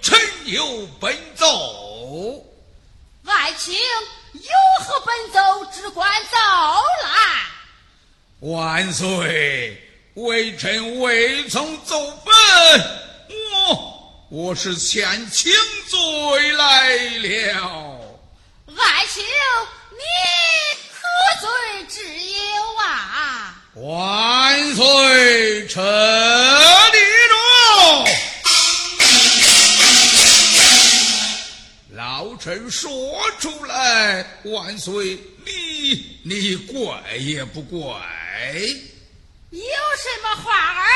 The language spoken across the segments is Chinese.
臣有奔走。爱卿有何奔走，只管走来。万岁，微臣未曾奏本，我我是前请罪来了。爱卿，你何罪之有啊？万岁，臣。臣说出来，万岁，你你怪也不怪。有什么话儿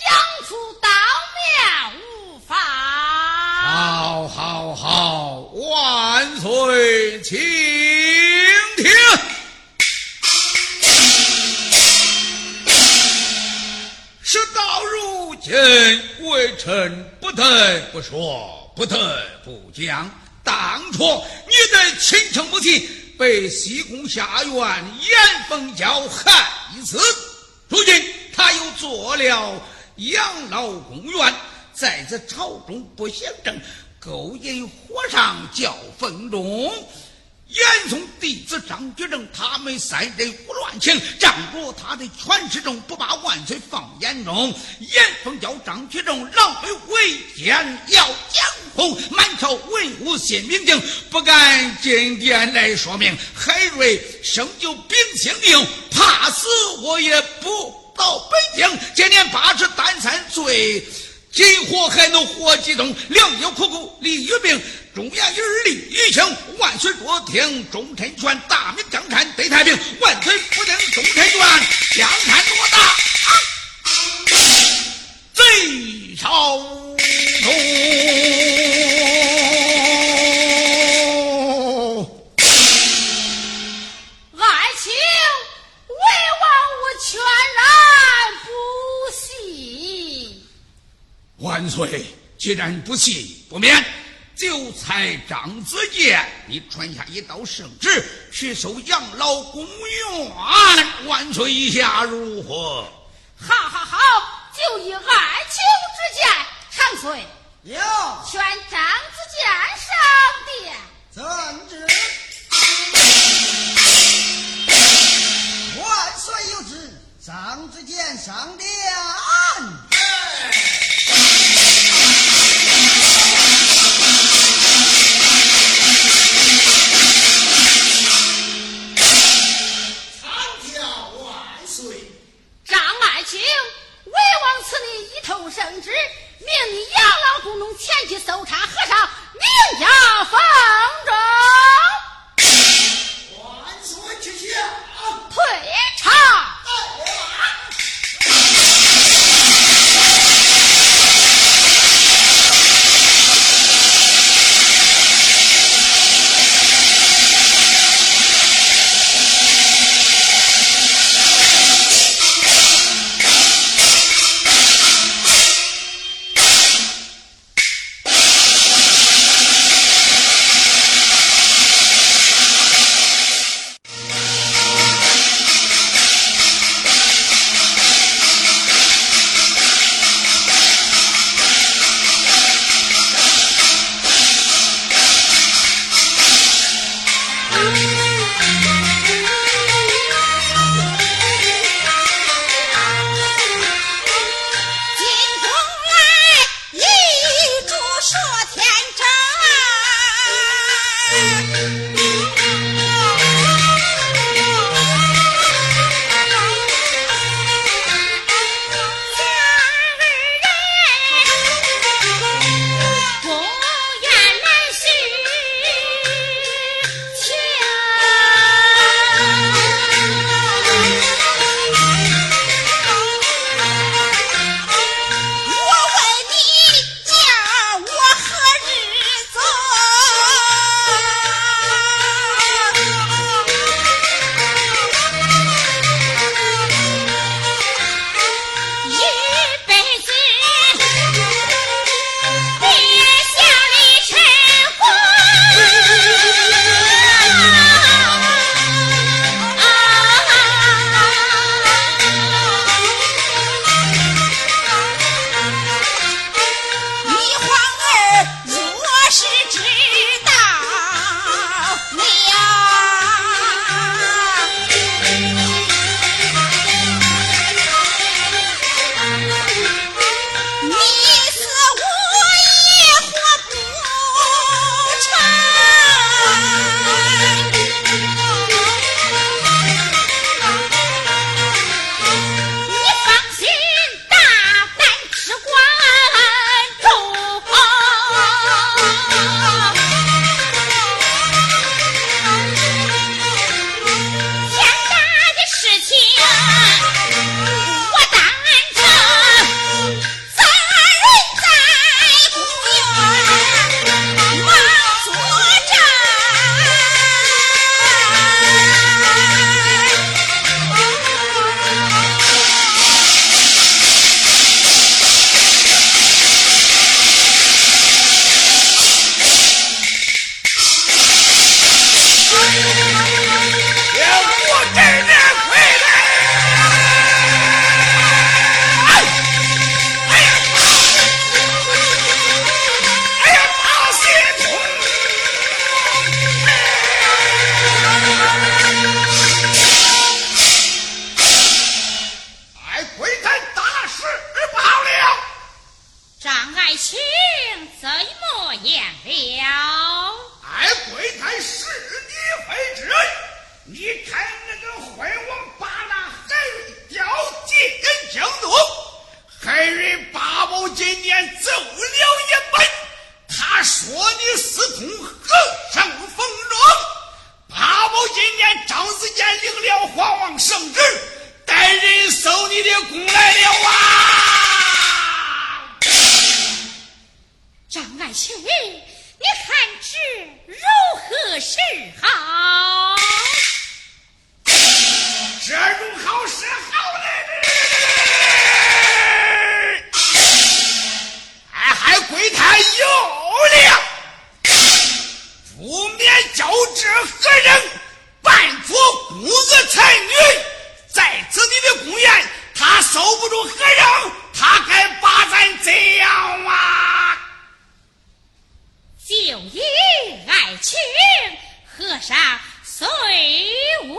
讲出当面无妨。好，好，好，万岁，请听。事到如今，微臣不得不说，不得不讲。当初你的亲生母亲被西宫下院严凤娇害死，如今他又做了养老公院，在这朝中不显正，勾引皇上叫风中。严嵩弟子张居正，他们三人胡乱情，仗着他的权势重，不把万岁放眼中。严嵩叫张居正狼狈为奸，要江湖满朝文武心明镜，不敢进殿来说明。海瑞生就秉性硬，怕死我也不到北京。今年八十单三岁。今活还能活几冬？良药苦苦利于病，忠言儿利于情。万岁多听忠臣劝，大明江山得太平。万岁不听忠臣劝，江山多大？贼朝中。爱卿，为王我全然不信。万岁，既然不信，不免。就才张子健，你传下一道圣旨，去收养老公园。万岁意下如何？好好好，就以爱卿之见，长岁有劝张子健上殿。遵旨。万岁有旨，张子健上殿。张爱卿，你看这如何是好？这如好是好嘞！俺还归他有了，不免教这何人扮作孤儿才女，在此地的公园，他受不住何人，他该把咱怎样啊？就以爱卿，和尚随我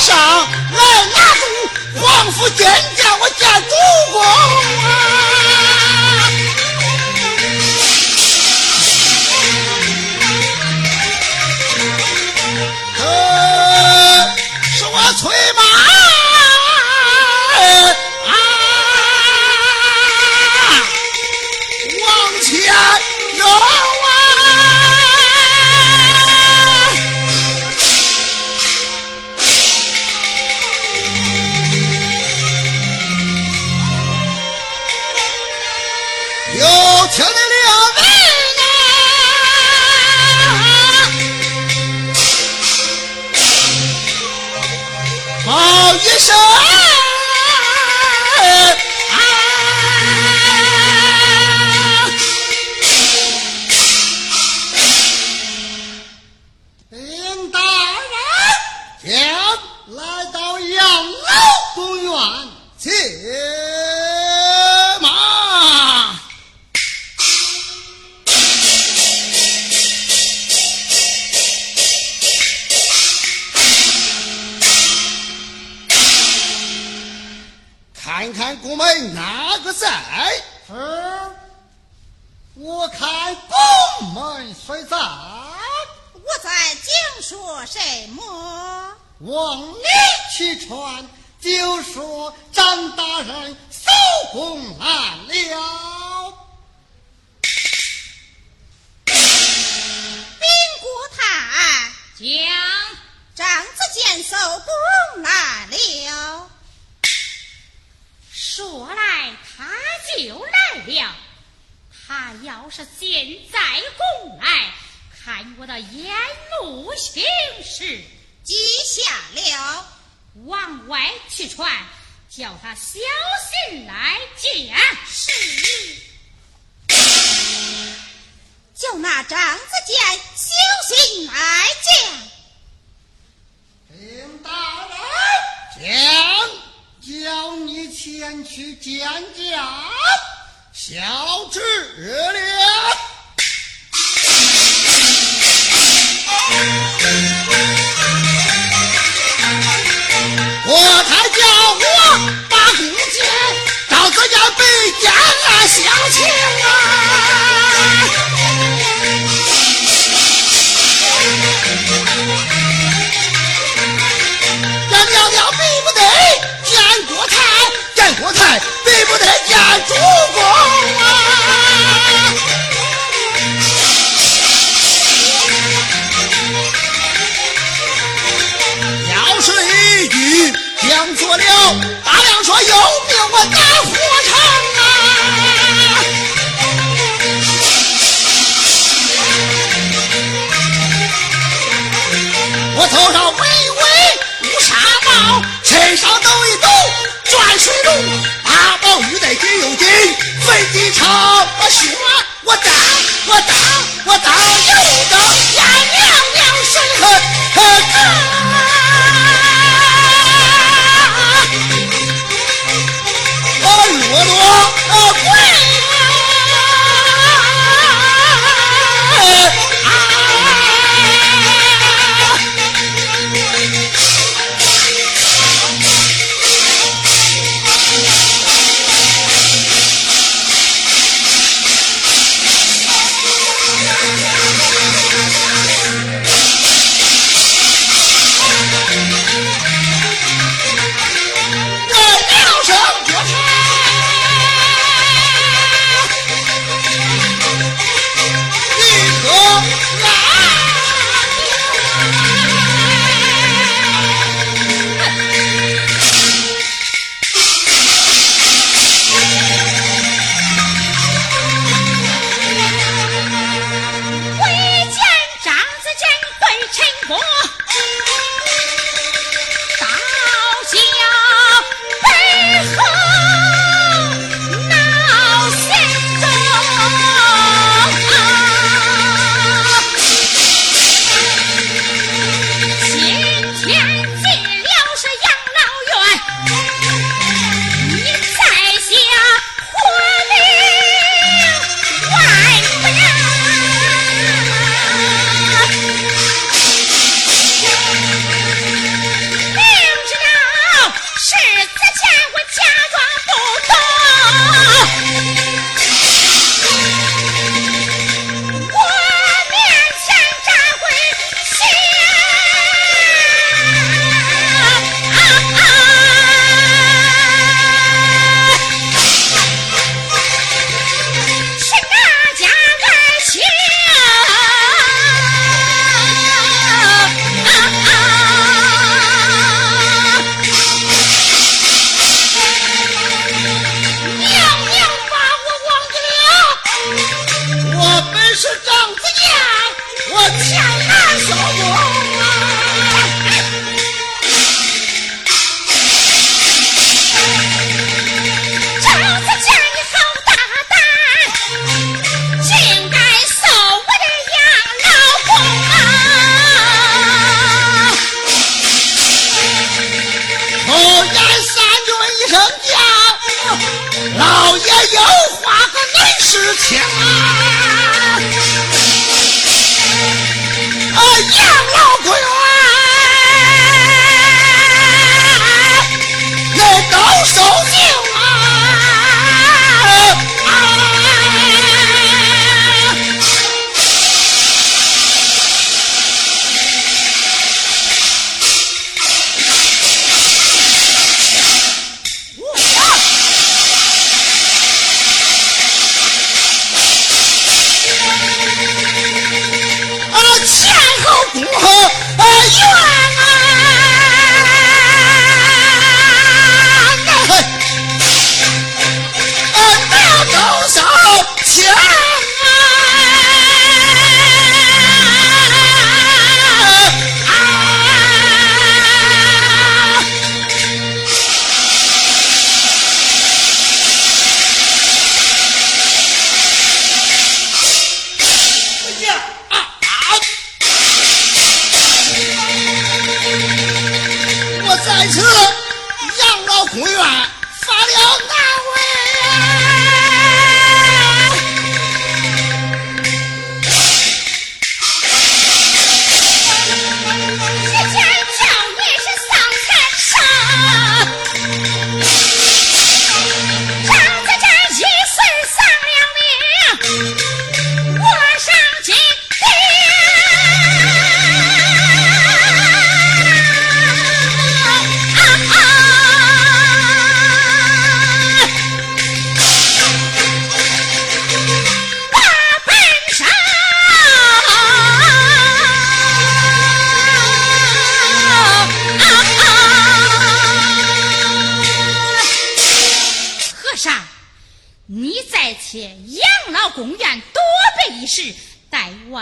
上来拿住，皇府见驾我见主公啊！在，我在讲说什么？往里去传，就说张大人收工来了。禀国太，讲张子健收工来了。说来他就来了，他要是现在宫来，看我的眼目行事，记下了。往外去传，叫他小心来见。是。就那张子健小心来见。林大人，将叫你前去见见小智了。有命我打火场啊！我头上围围乌纱帽，身上抖一抖转水龙，八宝玉带金又金，飞机场我学我当我当 Yeah!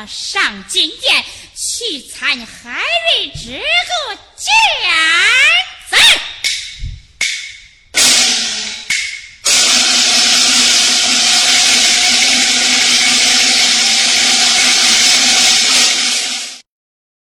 上金殿去参海